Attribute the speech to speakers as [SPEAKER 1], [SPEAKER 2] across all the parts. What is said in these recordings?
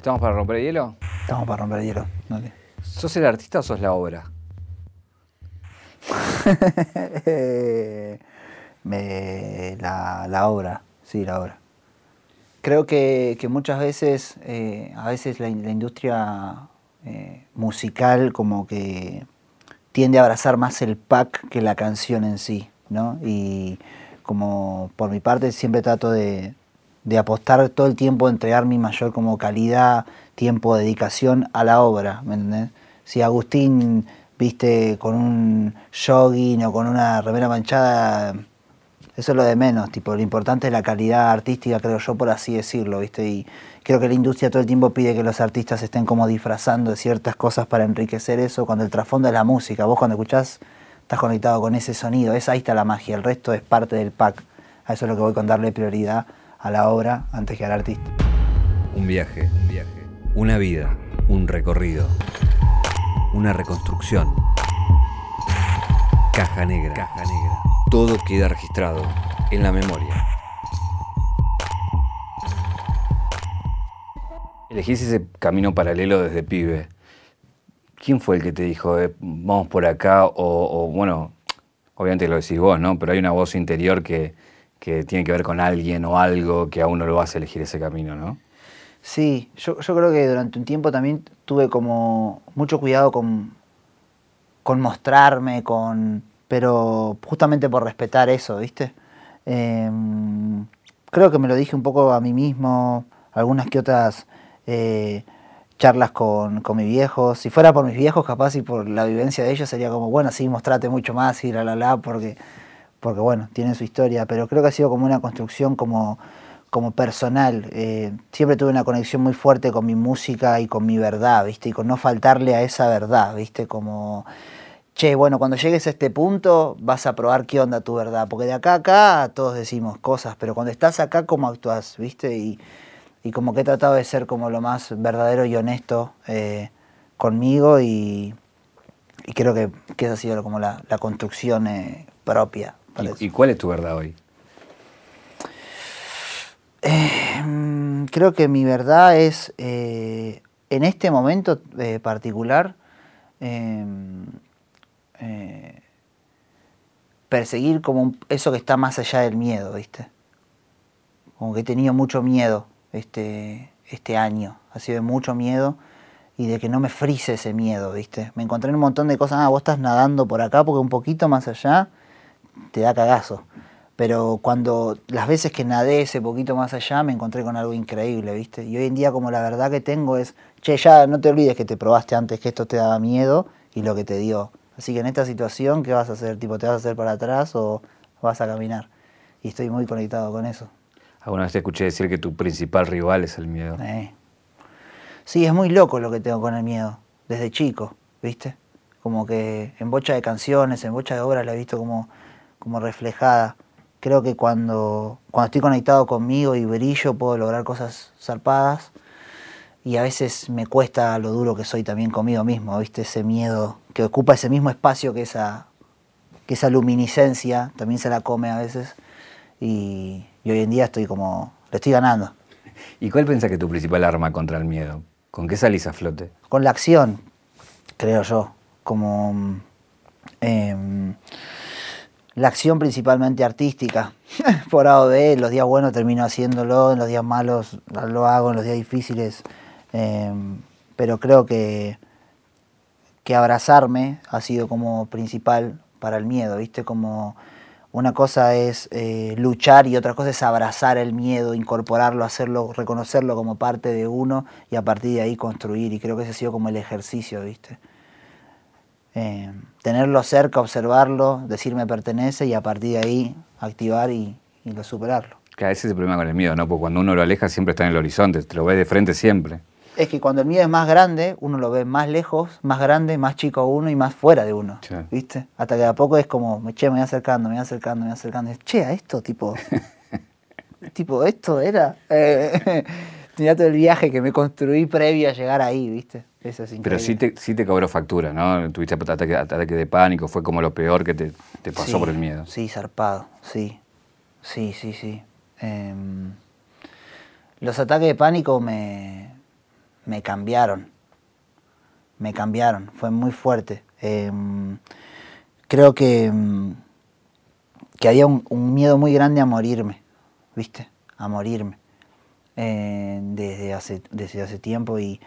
[SPEAKER 1] ¿Estamos para romper el hielo?
[SPEAKER 2] Estamos para romper el hielo. Dale.
[SPEAKER 1] ¿Sos el artista o sos la obra?
[SPEAKER 2] Me- la, la obra, sí, la obra. Creo que, que muchas veces, eh, a veces la, in- la industria eh, musical como que tiende a abrazar más el pack que la canción en sí, ¿no? Y como por mi parte siempre trato de, de apostar todo el tiempo, entregar mi mayor como calidad, tiempo, dedicación a la obra, ¿me? Si Agustín viste con un jogging o con una remera manchada, eso es lo de menos, tipo, lo importante es la calidad artística, creo yo, por así decirlo, ¿viste? Y creo que la industria todo el tiempo pide que los artistas estén como disfrazando de ciertas cosas para enriquecer eso, cuando el trasfondo es la música. Vos cuando escuchás, estás conectado con ese sonido, es, ahí está la magia, el resto es parte del pack. A eso es lo que voy con darle prioridad a la obra antes que al artista.
[SPEAKER 1] Un viaje, un viaje. Una vida, un recorrido. Una reconstrucción. Caja negra. Caja negra. Todo queda registrado en la memoria. Elegís ese camino paralelo desde pibe. ¿Quién fue el que te dijo, eh, vamos por acá? O, o, bueno, obviamente lo decís vos, ¿no? Pero hay una voz interior que, que tiene que ver con alguien o algo que a uno lo hace elegir ese camino, ¿no?
[SPEAKER 2] Sí, yo, yo creo que durante un tiempo también tuve como mucho cuidado con, con mostrarme, con pero justamente por respetar eso, ¿viste? Em, creo que me lo dije un poco a mí mismo, algunas que otras eh, charlas con, con mis viejos. Si fuera por mis viejos, capaz y por la vivencia de ellos, sería como, bueno, sí, mostrate mucho más y la, la, la, porque, porque bueno, tienen su historia. Pero creo que ha sido como una construcción como, como personal. Eh, siempre tuve una conexión muy fuerte con mi música y con mi verdad, ¿viste? Y con no faltarle a esa verdad, ¿viste? Como che, bueno, cuando llegues a este punto vas a probar qué onda tu verdad, porque de acá a acá todos decimos cosas, pero cuando estás acá, ¿cómo actúas? ¿Viste? Y, y como que he tratado de ser como lo más verdadero y honesto eh, conmigo y, y, creo que, que esa ha sido como la, la construcción eh, propia.
[SPEAKER 1] ¿Y, ¿Y, cuál es tu verdad hoy?
[SPEAKER 2] Eh, creo que mi verdad es, eh, en este momento eh, particular, eh, perseguir como un, eso que está más allá del miedo, ¿viste? Como que he tenido mucho miedo este, este año, ha sido de mucho miedo y de que no me frise ese miedo, ¿viste? Me encontré en un montón de cosas, ah, vos estás nadando por acá porque un poquito más allá te da cagazo. Pero cuando las veces que nadé ese poquito más allá me encontré con algo increíble, ¿viste? Y hoy en día como la verdad que tengo es, che, ya no te olvides que te probaste antes que esto te daba miedo y lo que te dio. Así que en esta situación, ¿qué vas a hacer? ¿Tipo, te vas a hacer para atrás o vas a caminar? Y estoy muy conectado con eso.
[SPEAKER 1] Alguna vez te escuché decir que tu principal rival es el miedo.
[SPEAKER 2] Eh. Sí, es muy loco lo que tengo con el miedo, desde chico, ¿viste? Como que en bocha de canciones, en bocha de obras la he visto como, como reflejada. Creo que cuando, cuando estoy conectado conmigo y brillo puedo lograr cosas zarpadas y a veces me cuesta lo duro que soy también conmigo mismo, ¿viste? Ese miedo que ocupa ese mismo espacio que esa, que esa luminiscencia, también se la come a veces. Y, y hoy en día estoy como, le estoy ganando.
[SPEAKER 1] ¿Y cuál pensás que es tu principal arma contra el miedo? ¿Con qué salís a flote?
[SPEAKER 2] Con la acción, creo yo. Como eh, la acción principalmente artística. Por A o los días buenos termino haciéndolo, en los días malos lo hago, en los días difíciles eh, pero creo que, que abrazarme ha sido como principal para el miedo, ¿viste? Como una cosa es eh, luchar y otra cosa es abrazar el miedo, incorporarlo, hacerlo, reconocerlo como parte de uno y a partir de ahí construir. Y creo que ese ha sido como el ejercicio, ¿viste? Eh, tenerlo cerca, observarlo, decir me pertenece y a partir de ahí activar y, y lo superarlo.
[SPEAKER 1] Que a veces es el problema con el miedo, ¿no? Porque cuando uno lo aleja siempre está en el horizonte, te lo ves de frente siempre
[SPEAKER 2] es que cuando el miedo es más grande, uno lo ve más lejos, más grande, más chico uno y más fuera de uno. Sí. ¿Viste? Hasta que de a poco es como, che, me voy acercando, me voy acercando, me voy acercando. Y, che, a esto, tipo. tipo, esto era. Eh, tenía todo el viaje que me construí previo a llegar ahí, ¿viste? Eso es
[SPEAKER 1] Pero sí te, sí te cobró factura, ¿no? Tuviste ataque, ataque de pánico, fue como lo peor que te, te pasó
[SPEAKER 2] sí,
[SPEAKER 1] por el miedo.
[SPEAKER 2] Sí, zarpado, sí. Sí, sí, sí. Eh, los ataques de pánico me, me cambiaron. Me cambiaron, fue muy fuerte. Em, creo que, em, que había un, miedo muy grande a morirme, ¿viste? A morirme. Eh, desde, hace, desde hace tiempo y,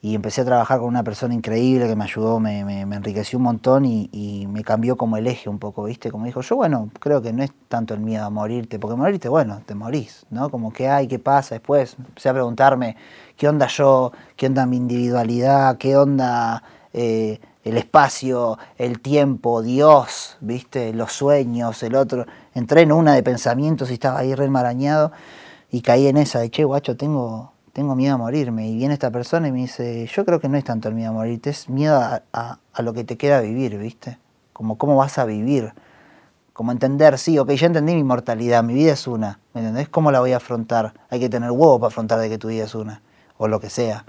[SPEAKER 2] y empecé a trabajar con una persona increíble que me ayudó, me, enriqueció un montón y, y, me cambió como el eje un poco, ¿viste? Como dijo, yo bueno, creo que no es tanto el miedo a morirte, porque morirte, bueno, te morís, ¿no? Como qué hay, qué pasa después. Empecé a preguntarme qué onda yo, qué onda mi individualidad, qué onda eh, el espacio, el tiempo, Dios, ¿viste? Los sueños, el otro. Entré en una de pensamientos y estaba ahí re enmarañado y caí en esa de, che, guacho, tengo tengo miedo a morirme. Y viene esta persona y me dice, yo creo que no es tanto el miedo a morirte, es miedo a, lo que te queda vivir, ¿viste? Como cómo vas a vivir. Como entender, sí, ok, ya entendí mi mortalidad, mi vida es una, ¿me entendés? ¿Cómo la voy a afrontar? Hay que tener huevo para afrontar de que tu vida es una, o lo que sea.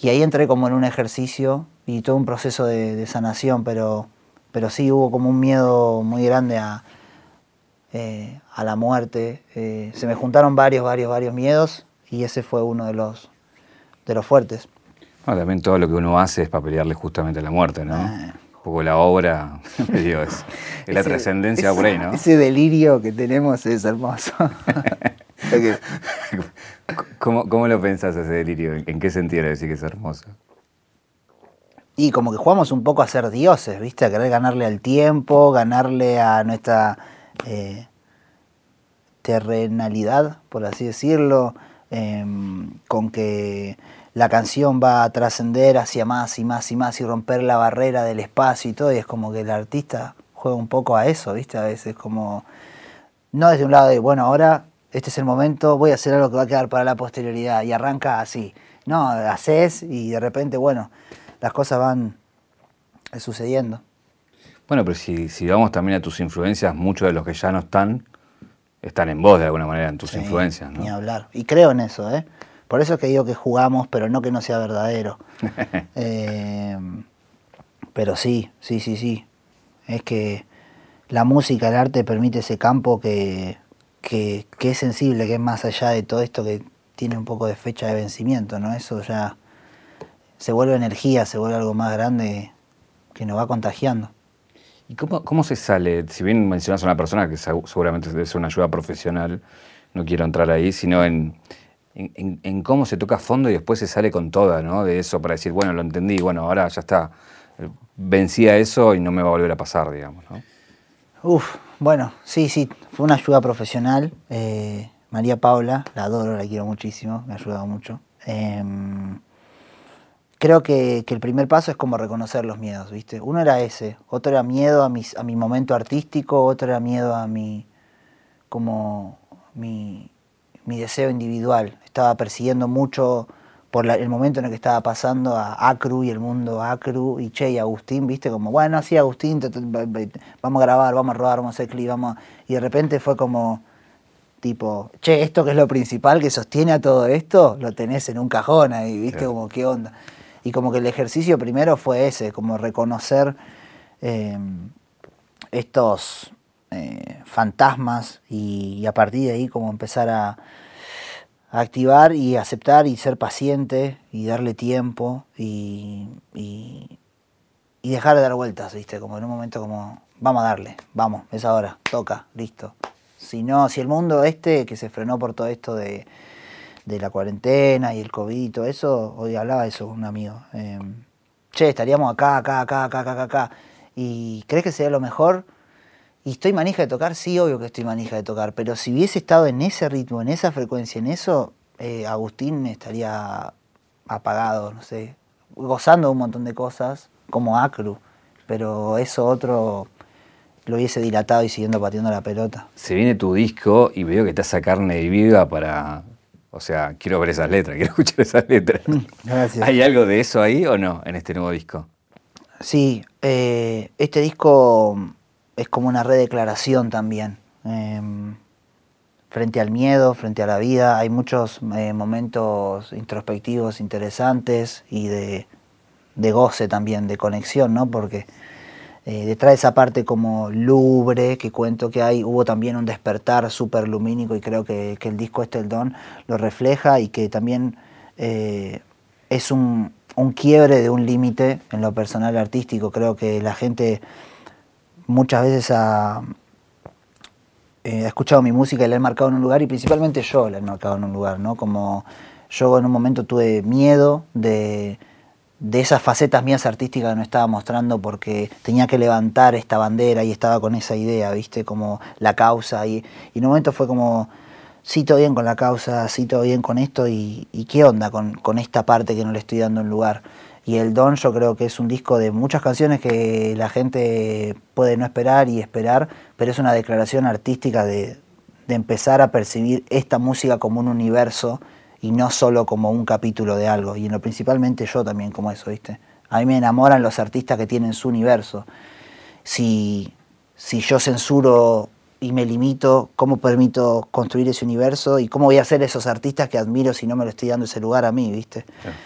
[SPEAKER 2] Y ahí entré como en un ejercicio y todo un proceso de, sanación, pero, pero sí hubo como un miedo muy grande a, eh, a la muerte. Eh, se me juntaron varios, varios, varios miedos y ese fue uno de los, de los fuertes.
[SPEAKER 1] también todo lo que uno hace es para pelearle justamente a la muerte, ¿no? Ah. Un poco la obra, es, es la trascendencia por ahí, ¿no?
[SPEAKER 2] Ese delirio que tenemos es hermoso.
[SPEAKER 1] ¿Cómo, ¿Cómo, lo pensás ese delirio? ¿En qué sentido decir que es hermoso?
[SPEAKER 2] Y como que jugamos un poco a ser dioses, ¿viste? A querer ganarle al tiempo, ganarle a nuestra eh, terrenalidad, por así decirlo, Em, con que la canción va a trascender hacia más y más y más y romper la barrera del espacio y todo, y es como que el artista juega un poco a eso, ¿viste? A veces como, no desde un lado de, bueno, ahora este es el momento, voy a hacer algo que va a quedar para la posterioridad, y arranca así. No, haces y de repente, bueno, las cosas van sucediendo.
[SPEAKER 1] Bueno, pero si, si vamos también a tus influencias, muchos de los que ya no están, están en vos de alguna manera, en tus influencias. ¿no?
[SPEAKER 2] Ni hablar. Y creo en eso, ¿eh? Por eso es que digo que jugamos, pero no que no sea verdadero. Eh, pero sí, sí, sí, sí. Es que la música, el arte permite ese campo que, que, que, es sensible, que es más allá de todo esto que tiene un poco de fecha de vencimiento, ¿no? Eso ya se vuelve energía, se vuelve algo más grande que nos va contagiando.
[SPEAKER 1] ¿Y cómo, se sale? Si bien mencionas a una persona que seguramente debe ser una ayuda profesional, no quiero entrar ahí, sino en, en, cómo se toca a fondo y después se sale con toda, ¿no? De eso para decir, bueno, lo entendí, bueno, ahora ya está, vencí a eso y no me va a volver a pasar, digamos, ¿no?
[SPEAKER 2] Uf, bueno, sí, sí, fue una ayuda profesional. Eh, María Paula, la adoro, la quiero muchísimo, me ha ayudado mucho. Em, creo que, el primer paso es como reconocer los miedos, ¿viste? Uno era ese, otro era miedo a, a mi momento artístico, otro era miedo a mi, como mi, deseo individual. Estaba persiguiendo mucho por el momento en el que estaba pasando a Acru y el mundo Acru y Che y Agustín, ¿viste? Como, bueno, sí, Agustín, vamos a grabar, vamos a rodar, vamos a hacer clip, vamos Y de repente fue como, tipo, che, esto que es lo principal que sostiene a todo esto, lo tenés en un cajón ahí, ¿viste? Como, ¿qué onda? Y como que el ejercicio primero fue ese, como reconocer eh, estos eh, fantasmas y, a partir de ahí como empezar a, activar y aceptar y ser paciente y darle tiempo y, y, dejar de dar vueltas, ¿viste? Como en un momento como, vamos a darle, vamos, es ahora, toca, listo. Si no, si el mundo este que se frenó por todo esto de de la cuarentena y el COVID todo eso, hoy hablaba eso con un amigo. Eh, che, estaríamos acá, acá, acá, acá, acá, acá. ¿Y crees que sería lo mejor? ¿Y estoy manija de tocar? Sí, obvio que estoy manija de tocar, pero si hubiese estado en ese ritmo, en esa frecuencia, en eso, eh, Agustín estaría apagado, no sé, gozando de un montón de cosas, como Acru, pero eso otro lo hubiese dilatado y siguiendo pateando la pelota.
[SPEAKER 1] Se viene tu disco y veo que te hace carne viva para o sea, quiero ver esas letras, quiero escuchar esas letras. Gracias. ¿Hay algo de eso ahí o no en este nuevo disco?
[SPEAKER 2] Sí, eh, este disco es como una redeclaración también. Em, frente al miedo, frente a la vida, hay muchos eh, momentos introspectivos interesantes y de, de, goce también, de conexión, ¿no? Porque eh, detrás de esa parte como lubre que cuento que hay, hubo también un despertar súper lumínico y creo que, el disco este, El Don, lo refleja y que también eh, es un, un quiebre de un límite en lo personal artístico. Creo que la gente muchas veces ha, eh, ha escuchado mi música y la he marcado en un lugar y principalmente yo la he marcado en un lugar, ¿no? Como yo en un momento tuve miedo de, de esas facetas mías artísticas que no estaba mostrando porque tenía que levantar esta bandera y estaba con esa idea, ¿viste? Como la causa y, y en un momento fue como, sí, todo bien con la causa, sí, todo bien con esto y, y qué onda con, con esta parte que no le estoy dando un lugar. Y el Don yo creo que es un disco de muchas canciones que la gente puede no esperar y esperar, pero es una declaración artística de, de empezar a percibir esta música como un universo y no solo como un capítulo de algo. Y en lo principalmente yo también como eso, ¿viste? A mí me enamoran los artistas que tienen su universo. Si, si yo censuro y me limito, ¿cómo permito construir ese universo? ¿Y cómo voy a ser esos artistas que admiro si no me lo estoy dando ese lugar a mí, ¿viste?
[SPEAKER 1] Claro.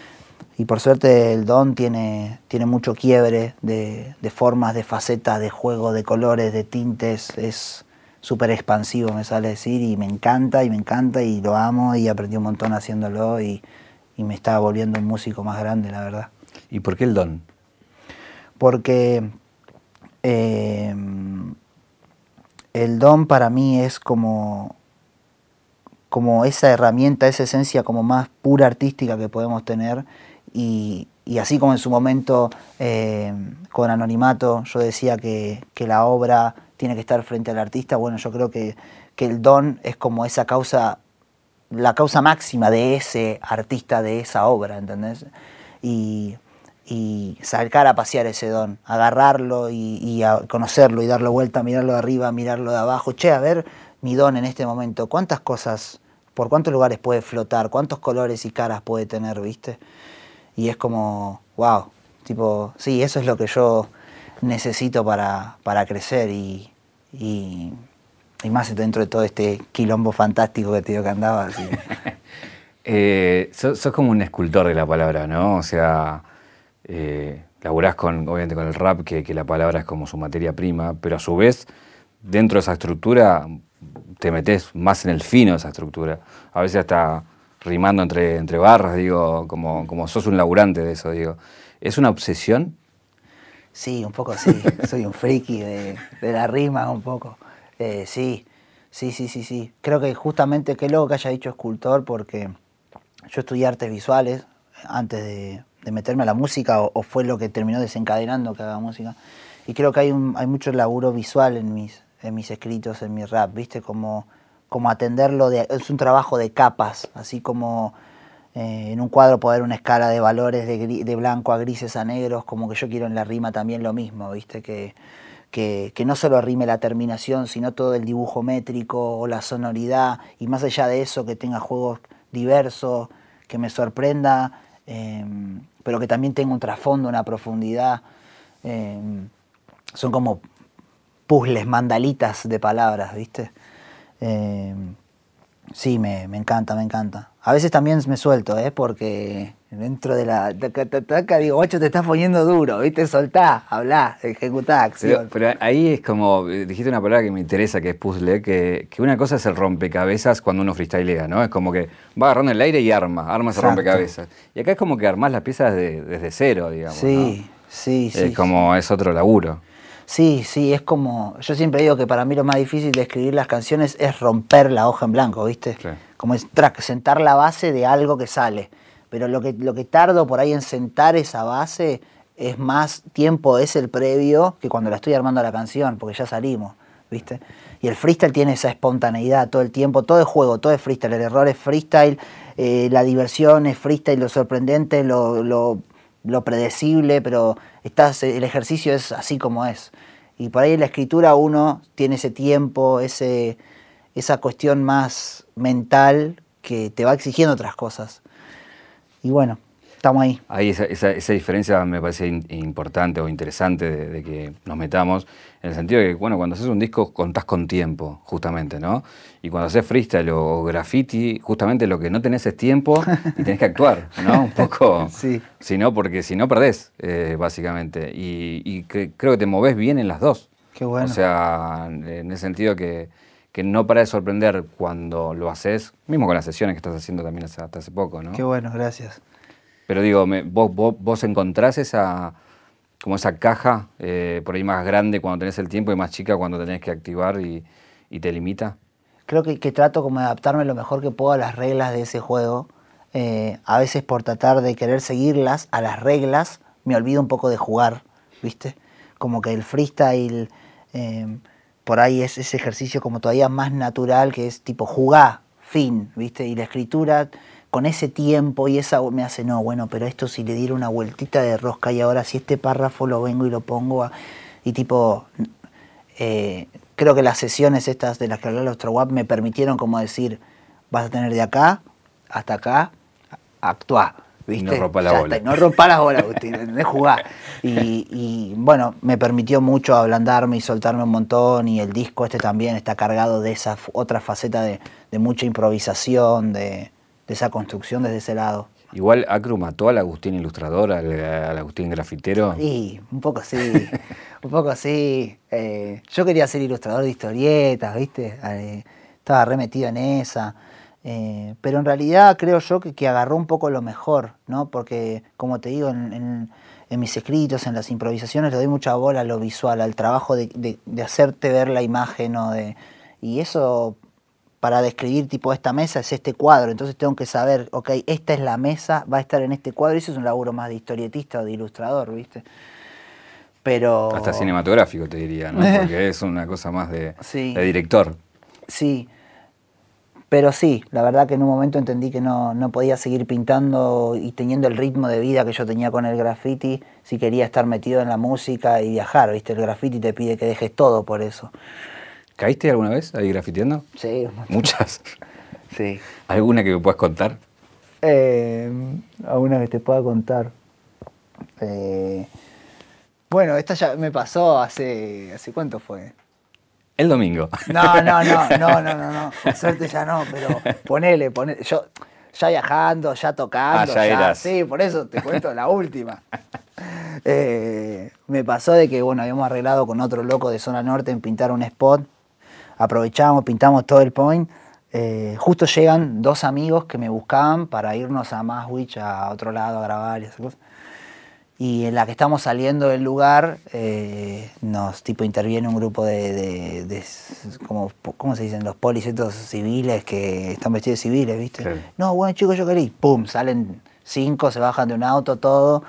[SPEAKER 2] Y por suerte el Don tiene, tiene mucho quiebre de, de formas, de facetas, de juego, de colores, de tintes. Es súper expansivo, me sale decir, y me encanta, y me encanta, y lo amo, y aprendí un montón haciéndolo, y, y me está volviendo un músico más grande, la verdad.
[SPEAKER 1] ¿Y por qué el don?
[SPEAKER 2] Porque eh, el don para mí es como, como esa herramienta, esa esencia como más pura artística que podemos tener y, y así como en su momento eh, con Anonimato yo decía que, que, la obra tiene que estar frente al artista, bueno, yo creo que, que, el don es como esa causa, la causa máxima de ese artista, de esa obra, ¿entendés? Y, y sacar a pasear ese don, agarrarlo y, a conocerlo y darle vuelta, mirarlo de arriba, mirarlo de abajo. Che, a ver mi don en este momento, cuántas cosas, por cuántos lugares puede flotar, cuántos colores y caras puede tener, ¿viste? Y es como, wow, tipo, sí, eso es lo que yo necesito para, para crecer y, y, más dentro de todo este quilombo fantástico que te digo que andaba.
[SPEAKER 1] Eh, sos, sos, como un escultor de la palabra, ¿no? O sea, eh, laburás con, obviamente con el rap, que, que la palabra es como su materia prima, pero a su vez, dentro de esa estructura, te metes más en el fino de esa estructura. A veces hasta rimando entre, entre barras, digo, como, como sos un laburante de eso, digo. ¿Es una obsesión?
[SPEAKER 2] Sí, un poco sí. Soy un friki de, de la rima, un poco. Eh, sí, sí, sí, sí, sí. Creo que justamente, qué loco que haya dicho escultor, porque yo estudié artes visuales antes de, de meterme a la música, o, o, fue lo que terminó desencadenando que haga música. Y creo que hay, un, hay mucho laburo visual en mis, en mis escritos, en mi rap, ¿viste? Como como atenderlo, de, es un trabajo de capas, así como eh, en un cuadro poder una escala de valores de, blanco a grises a negros, como que yo quiero en la rima también lo mismo, ¿viste? Que, que, no solo rime la terminación, sino todo el dibujo métrico o la sonoridad, y más allá de eso, que tenga juegos diversos, que me sorprenda, eh, pero que también tenga un trasfondo, una profundidad. Eh, son como puzzles, mandalitas de palabras, ¿viste? Eh, sí, me, me, encanta, me encanta. A veces también me suelto, ¿eh? Porque dentro de la... Taca, digo, guacho, te estás poniendo duro, ¿viste? Soltá, hablá, ejecutá, acción.
[SPEAKER 1] Pero, pero, ahí es como, dijiste una palabra que me interesa, que es puzzle, que, que una cosa es el rompecabezas cuando uno freestylea, ¿no? Es como que va agarrando el aire y arma, arma ese rompecabezas. Y acá es como que armás las piezas de, desde cero, digamos.
[SPEAKER 2] Sí,
[SPEAKER 1] ¿no?
[SPEAKER 2] sí, sí.
[SPEAKER 1] Es como, es otro laburo.
[SPEAKER 2] Sí, sí, es como. Yo siempre digo que para mí lo más difícil de escribir las canciones es romper la hoja en blanco, ¿viste?
[SPEAKER 1] Sí.
[SPEAKER 2] Como es track, sentar la base de algo que sale. Pero lo que, lo que tardo por ahí en sentar esa base es más tiempo, es el previo, que cuando la estoy armando la canción, porque ya salimos, ¿viste? Y el freestyle tiene esa espontaneidad todo el tiempo, todo es juego, todo es freestyle, el error es freestyle, eh, la diversión es freestyle, lo sorprendente, lo, lo lo predecible, pero estás, el ejercicio es así como es. Y por ahí en la escritura uno tiene ese tiempo, ese, esa cuestión más mental que te va exigiendo otras cosas. Y bueno, estamos ahí.
[SPEAKER 1] Ahí esa, esa, esa diferencia me parece in, importante o interesante de, de, que nos metamos, en el sentido de que, bueno, cuando haces un disco contás con tiempo, justamente, ¿no? Y cuando haces freestyle o, graffiti, justamente lo que no tenés es tiempo y tenés que actuar, ¿no? Un poco.
[SPEAKER 2] sí.
[SPEAKER 1] Si no, porque si no perdés, eh, básicamente. Y, y que, creo que te movés bien en las dos.
[SPEAKER 2] Qué bueno.
[SPEAKER 1] O sea, en el sentido que, que no para de sorprender cuando lo haces, mismo con las sesiones que estás haciendo también hasta hace poco, ¿no?
[SPEAKER 2] Qué bueno, gracias.
[SPEAKER 1] Pero digo, vos, vos, vos encontrás esa, como esa caja eh, por ahí más grande cuando tenés el tiempo y más chica cuando tenés que activar y, y te limita.
[SPEAKER 2] creo que, trato como de adaptarme lo mejor que puedo a las reglas de ese juego. Eh, a veces por tratar de querer seguirlas a las reglas, me olvido un poco de jugar, ¿viste? Como que el freestyle, eh, por ahí es ese ejercicio como todavía más natural, que es tipo jugar, fin, ¿viste? Y la escritura con ese tiempo y esa me hace, no, bueno, pero esto si le diera una vueltita de rosca y ahora si este párrafo lo vengo y lo pongo a- y tipo, eh, creo que las sesiones estas de las que habló el Ostrowap me permitieron como decir, vas a tener de acá hasta acá, a- actuar. ¿Viste?
[SPEAKER 1] no rompa la
[SPEAKER 2] Ya
[SPEAKER 1] bola.
[SPEAKER 2] está, no rompa las bolas, Agustín, ¿entendés? jugar. Y, y, bueno, me permitió mucho ablandarme y soltarme un montón. Y el disco este también está cargado de esa otra faceta de, de mucha improvisación, de, de esa construcción desde ese lado.
[SPEAKER 1] Igual Acru mató al Agustín ilustrador, al, al Agustín grafitero.
[SPEAKER 2] Sí, un poco sí, un poco sí. Eh, yo quería ser ilustrador de historietas, ¿viste? Eh, estaba remetido en esa. Eh, pero en realidad creo yo que, que agarró un poco lo mejor, ¿no? Porque, como te digo, en, en- en mis escritos, en las improvisaciones, le doy mucha bola a lo visual, al trabajo de, de- de hacerte ver la imagen o de... Y eso, para describir tipo esta mesa, es este cuadro. Entonces tengo que saber, ok, esta es la mesa, va a estar en este cuadro. Y eso es un laburo más de historietista o de ilustrador, ¿viste? Pero...
[SPEAKER 1] Hasta cinematográfico te diría, ¿no? Porque es una cosa más de,
[SPEAKER 2] Sí.
[SPEAKER 1] de director.
[SPEAKER 2] Sí, pero sí, la verdad que en un momento entendí que no, no podía seguir pintando y teniendo el ritmo de vida que yo tenía con el graffiti si quería estar metido en la música y viajar, ¿viste? El graffiti te pide que dejes todo por eso.
[SPEAKER 1] ¿Caíste alguna vez ahí grafiteando?
[SPEAKER 2] Sí.
[SPEAKER 1] Muchas.
[SPEAKER 2] sí.
[SPEAKER 1] ¿Alguna que me puedas contar?
[SPEAKER 2] Eh, alguna que te pueda contar. Eh, bueno, esta ya me pasó hace, ¿hace cuánto fue?
[SPEAKER 1] El domingo.
[SPEAKER 2] No, no, no, no, no, no, no. Por suerte ya no, pero ponele, ponele. Yo ya viajando, ya tocando,
[SPEAKER 1] Ah, ya eras.
[SPEAKER 2] Sí, por eso te cuento la última. Eh, me pasó de que, bueno, habíamos arreglado con otro loco de zona norte en pintar un spot. Aprovechamos, pintamos todo el point. Eh, justo llegan dos amigos que me buscaban para irnos a Maswich, a otro lado a grabar y esas cosas. Y en la que estamos saliendo del lugar, eh, nos tipo interviene un grupo de, de- como, ¿cómo se dicen? Los polis estos civiles que están vestidos de civiles, ¿viste? No, bueno chicos, yo quería. ir. Pum, salen cinco, se bajan de un auto, todo.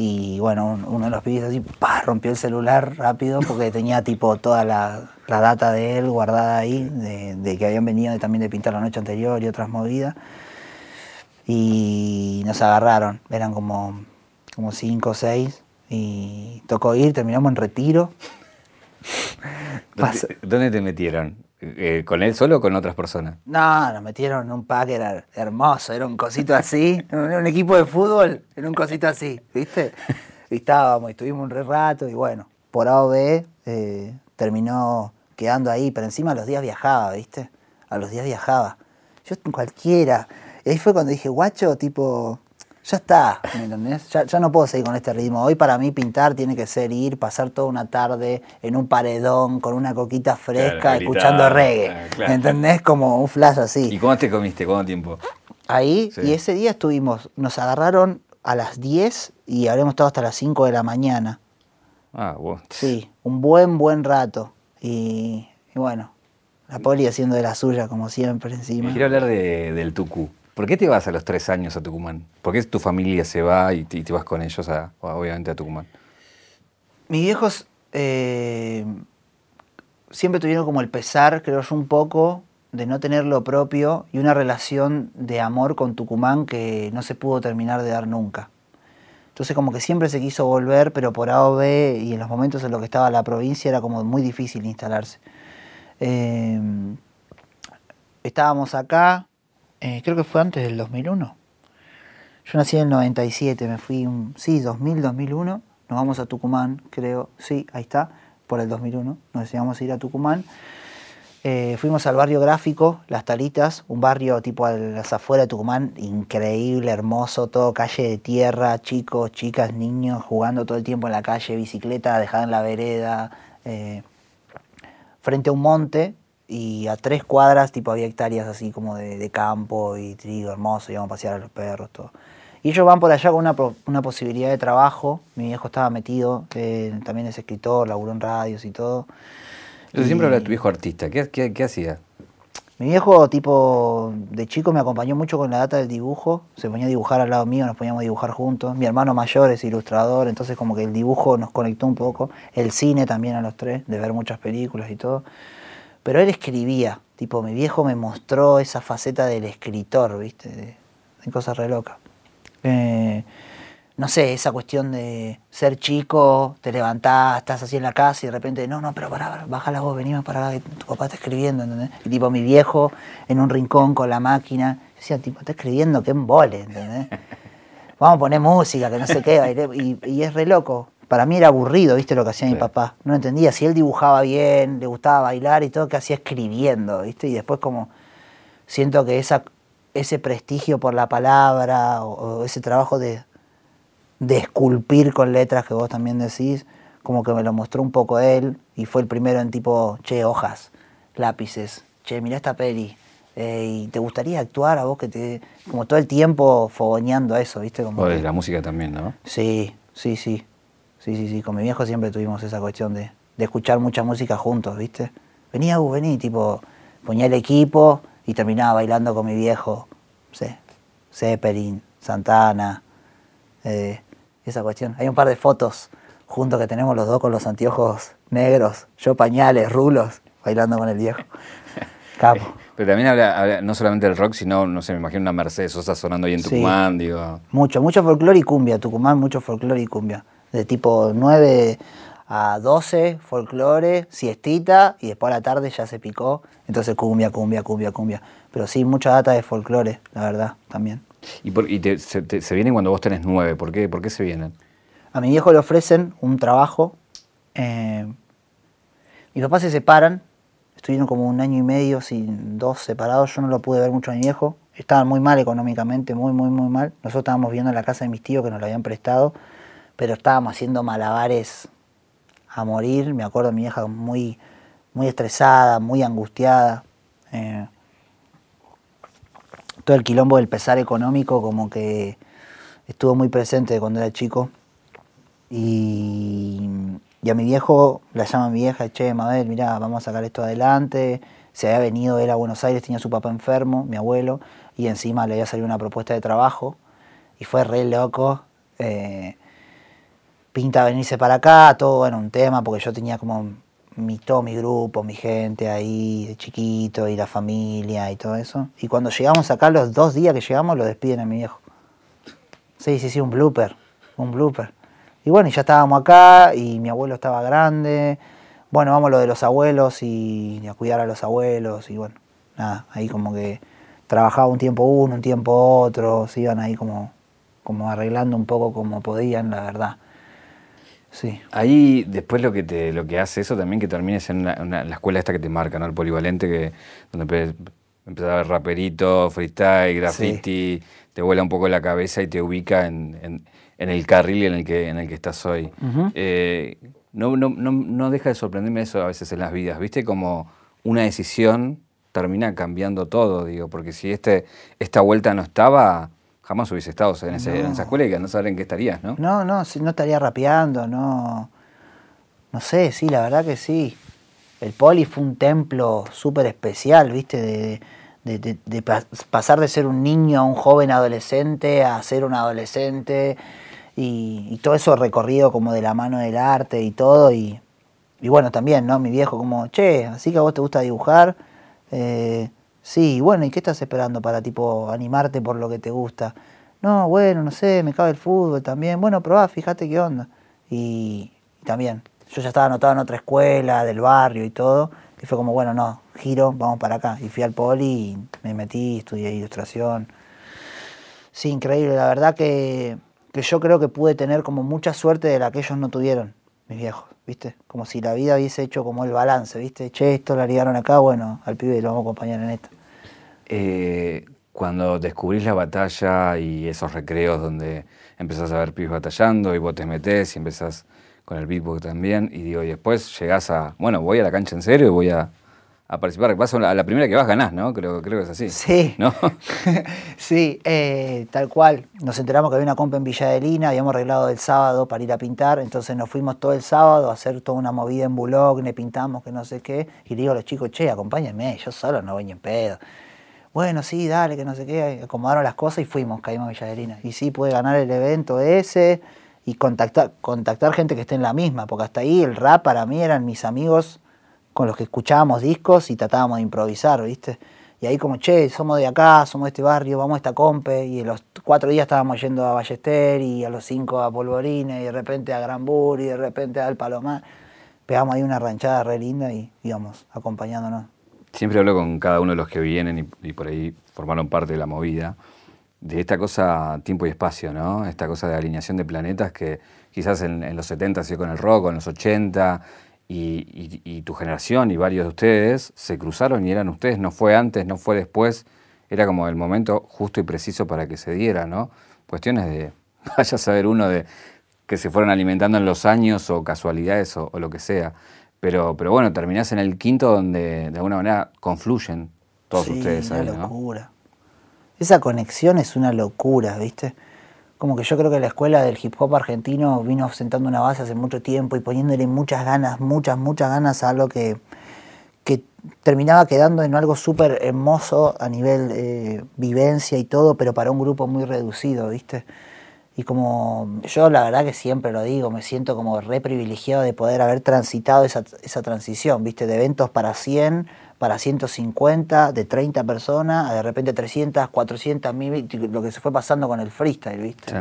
[SPEAKER 2] Y bueno, un- uno de los pibes así, pa, rompió el celular rápido porque tenía tipo toda la, la data de él guardada ahí, de, de que habían venido de- también de pintar la noche anterior y otras movidas y nos agarraron. Eran como, como cinco o seis. Y tocó ir, terminamos en retiro. Pasó-
[SPEAKER 1] ¿Dónde, dónde te metieron? Eh, ¿Con él solo o con otras personas?
[SPEAKER 2] No, nos metieron en un pack, era hermoso, era un cosito así. Era un equipo de fútbol, era un cosito así, ¿viste? Y estábamos, estuvimos un rato, y bueno, por A o B eh, terminó quedando ahí, pero encima a los días viajaba, ¿viste? A los días viajaba. Yo cualquiera. Y ahí fue cuando dije, guacho, tipo, ya está, ¿me entendés? Ya, ya no puedo seguir con este ritmo. Hoy para mí pintar tiene que ser ir, pasar toda una tarde en un paredón con una coquita fresca,
[SPEAKER 1] Claro,
[SPEAKER 2] escuchando reggae.
[SPEAKER 1] claro.
[SPEAKER 2] ¿Me entendés? Como un flash así.
[SPEAKER 1] ¿Y cómo te comiste? ¿Cuánto tiempo?
[SPEAKER 2] Ahí,
[SPEAKER 1] Sí.
[SPEAKER 2] y ese día estuvimos, nos agarraron a las 10 y habremos estado hasta las 5 de la mañana.
[SPEAKER 1] Ah, bueno.
[SPEAKER 2] Sí, un buen, buen rato. Y, y bueno, la poli haciendo de la suya, como siempre, encima.
[SPEAKER 1] Quiero hablar de- del Tucú. ¿Por qué te vas a los tres años a Tucumán? ¿Por qué tu familia se va y te, vas con ellos, obviamente, a Tucumán?
[SPEAKER 2] Mis viejos eh, siempre tuvieron como el pesar, creo yo, un poco de no tener lo propio y una relación de amor con Tucumán que no se pudo terminar de dar nunca. Entonces como que siempre se quiso volver, pero por A o B y en los momentos en los que estaba la provincia era como muy difícil instalarse. Eh, estábamos acá, eh, creo que fue antes del 2001. Yo nací en el 97, me fui, un- sí, 2000, 2001. Nos vamos a Tucumán, creo, sí, ahí está, por el 2001. Nos decidimos ir a Tucumán. Eh, fuimos al barrio gráfico, Las Talitas, un barrio tipo a las afueras de Tucumán, increíble, hermoso, todo calle de tierra, chicos, chicas, niños jugando todo el tiempo en la calle, bicicleta dejada en la vereda, eh, frente a un monte y a tres cuadras tipo había hectáreas así como de, de campo y trigo hermoso, íbamos a pasear a los perros, todo. Y ellos van por allá con una, una posibilidad de trabajo. Mi viejo estaba metido, eh, también es escritor, laburó en radios y todo.
[SPEAKER 1] Pero siempre habla de tu viejo artista. ¿Qué, qué, qué hacía?
[SPEAKER 2] Mi viejo, tipo, de chico me acompañó mucho con la data del dibujo. Se ponía a dibujar al lado mío, nos poníamos a dibujar juntos. Mi hermano mayor es ilustrador, entonces como que el dibujo nos conectó un poco. El cine también a los tres, de ver muchas películas y todo. Pero él escribía, tipo, mi viejo me mostró esa faceta del escritor, ¿viste? De, de cosas re locas. Eh, no sé, esa cuestión de ser chico, te levantás, estás así en la casa y de repente, no, no, pero pará, baja la voz, vení más para que tu papá está escribiendo, ¿entendés? Y tipo mi viejo en un rincón con la máquina, decía, tipo, está escribiendo, qué embole, ¿entendés? Vamos a poner música, que no sé qué, y, y es re loco. Para mí era aburrido, ¿viste? Lo que hacía mi papá. No entendía. Si él dibujaba bien, le gustaba bailar y todo, ¿qué hacía escribiendo, ¿viste? Y después como siento que esa, ese prestigio por la palabra o, o ese trabajo de, de esculpir con letras que vos también decís, como que me lo mostró un poco él y fue el primero en tipo, che, hojas, lápices, che, mirá esta peli. eh, y te gustaría actuar a vos que te... Como todo el tiempo fogoneando a eso, ¿viste? Como
[SPEAKER 1] O
[SPEAKER 2] que-
[SPEAKER 1] de la música también, ¿no?
[SPEAKER 2] Sí, sí, sí. Sí, sí, sí. Con mi viejo siempre tuvimos esa cuestión de, de escuchar mucha música juntos, ¿viste? Vení, Agus, vení, tipo, ponía el equipo y terminaba bailando con mi viejo. No sé, Zeppelin, Santana, eh, esa cuestión. Hay un par de fotos juntos que tenemos los dos con los anteojos negros, yo pañales, rulos, bailando con el viejo. Capo.
[SPEAKER 1] Pero también habla, habla no solamente del rock, sino, no sé, me imagino una Mercedes Sosa sonando ahí en
[SPEAKER 2] Sí.
[SPEAKER 1] Tucumán, digo.
[SPEAKER 2] Mucho, mucho folclore y cumbia. Tucumán, mucho folclore y cumbia. De tipo 9 a 12, folclore, siestita, y después a la tarde ya se picó. Entonces cumbia, cumbia, cumbia, cumbia. Pero sí, mucha data de folclore, la verdad, también.
[SPEAKER 1] Y, por- y te- se, te- se vienen cuando vos tenés nueve. ¿Por qué, ¿Por qué se vienen?
[SPEAKER 2] A mi viejo le ofrecen un trabajo. eh, mis papás se separan. Estuvieron como un año y medio, sin dos separados. Yo no lo pude ver mucho a mi viejo. Estaban muy mal económicamente, muy, muy, muy mal. Nosotros estábamos viviendo en la casa de mis tíos que nos la habían prestado, pero estábamos haciendo malabares a morir. Me acuerdo de mi vieja muy, muy estresada, muy angustiada. eh, todo el quilombo del pesar económico como que estuvo muy presente cuando era chico. Y, y a mi viejo, la llama mi vieja, che, Mabel, mirá, vamos a sacar esto adelante. Se había venido él a Buenos Aires, tenía a su papá enfermo, mi abuelo, y encima le había salido una propuesta de trabajo. Y fue re loco. eh, pinta venirse para acá, todo bueno, un tema, porque yo tenía como mi, todo mi grupo, mi gente ahí de chiquito y la familia y todo eso. Y cuando llegamos acá, los dos días que llegamos, lo despiden a mi viejo. Sí, sí, sí, un blooper, un blooper. Y bueno, y ya estábamos acá y mi abuelo estaba grande. Bueno, vamos a lo de los abuelos y a cuidar a los abuelos y bueno, nada, ahí como que trabajaba un tiempo uno, un tiempo otro, se iban ahí como, como arreglando un poco como podían, la verdad. Sí.
[SPEAKER 1] Ahí después lo que te lo que hace eso también que termines en una- una- la escuela esta que te marca, ¿no? El polivalente que donde empe- empezás a ver raperito, freestyle, graffiti, te vuela un poco la cabeza y te ubica en, en- en el carril en el que en el que estás hoy. Eh, no, no, no, no deja de sorprenderme eso a veces en las vidas, ¿viste? Como una decisión termina cambiando todo, digo, porque si este, esta vuelta no estaba, jamás hubiese estado en, ese- en esa escuela y que no saber en qué estarías, ¿no?
[SPEAKER 2] No, no, no estaría rapeando, no. No sé, sí, la verdad que sí. El poli fue un templo súper especial, ¿viste? De, de- de- de pas- pasar de ser un niño a un joven adolescente a ser un adolescente y, y todo eso recorrido como de la mano del arte y todo. Y, y bueno, también, ¿no? Mi viejo como, che, así que a vos te gusta dibujar. Eh, sí, bueno, ¿y qué estás esperando para tipo animarte por lo que te gusta? No, bueno, no sé, me cabe el fútbol también. Bueno, probá, fíjate qué onda. Y, también, yo ya estaba anotado en otra escuela del barrio y todo. Y fue como, bueno, no, giro, vamos para acá. Y fui al poli y me metí, estudié ilustración. Sí, increíble. La verdad que, que yo creo que pude tener como mucha suerte de la que ellos no tuvieron, mis viejos, ¿viste? Como si la vida hubiese hecho como el balance, ¿viste? Che, esto lo ligaron acá, bueno, al pibe lo vamos a acompañar en esto.
[SPEAKER 1] Eh, cuando descubrís la batalla y esos recreos donde empezás a ver pibes batallando y vos te metés y empezás con el beatbox también, y digo, y después llegás a, bueno, voy a la cancha en serio y voy a, a participar. Vas a la, primera que vas ganás, ¿no? Creo, creo que es así.
[SPEAKER 2] Sí.
[SPEAKER 1] ¿No?
[SPEAKER 2] sí, eh, tal cual. Nos enteramos que había una compa en Villa de Lina, habíamos arreglado el sábado para ir a pintar, entonces nos fuimos todo el sábado a hacer toda una movida en Boulogne, pintamos que no sé qué, y le digo a los chicos, che, acompáñenme, yo solo no voy ni en pedo. Bueno, sí, dale, que no sé qué, acomodaron las cosas y fuimos, caímos a Villa de Lina. Y sí, pude ganar el evento ese y contactar, contactar gente que esté en la misma, porque hasta ahí el rap para mí eran mis amigos con los que escuchábamos discos y tratábamos de improvisar, ¿viste? Y ahí como, che, somos de acá, somos de este barrio, vamos a esta compe, y los cuatro días estábamos yendo a Ballester, y a los cinco a Polvorines, y de repente a Granbur, y de repente al Palomar. Pegamos ahí una ranchada re linda y íbamos acompañándonos.
[SPEAKER 1] Siempre hablo con cada uno de los que vienen y, por ahí formaron parte de la movida, de esta cosa tiempo y espacio, ¿no? Esta cosa de alineación de planetas que quizás en, los 70 se con el rock, en los 80, y, tu generación y varios de ustedes se cruzaron y eran ustedes, no fue antes, no fue después, era como el momento justo y preciso para que se diera, ¿no? Cuestiones de, vaya a saber uno de que se fueron alimentando en los años o casualidades o, lo que sea. Pero, pero bueno, terminás en el quinto donde de alguna manera confluyen todos ustedes
[SPEAKER 2] ahí, una locura. Esa conexión es una locura, ¿viste? como que yo creo que la escuela del hip hop argentino vino sentando una base hace mucho tiempo y poniéndole muchas ganas, muchas, muchas ganas a algo que, que terminaba quedando en algo súper hermoso a nivel eh, vivencia y todo, pero para un grupo muy reducido, ¿viste? Y como yo la verdad que siempre lo digo, me siento como re privilegiado de poder haber transitado esa, esa transición, ¿viste? De eventos para 100 para 150, de 30 personas, a de repente 300, 400, mil, lo que se fue pasando con el freestyle, ¿viste?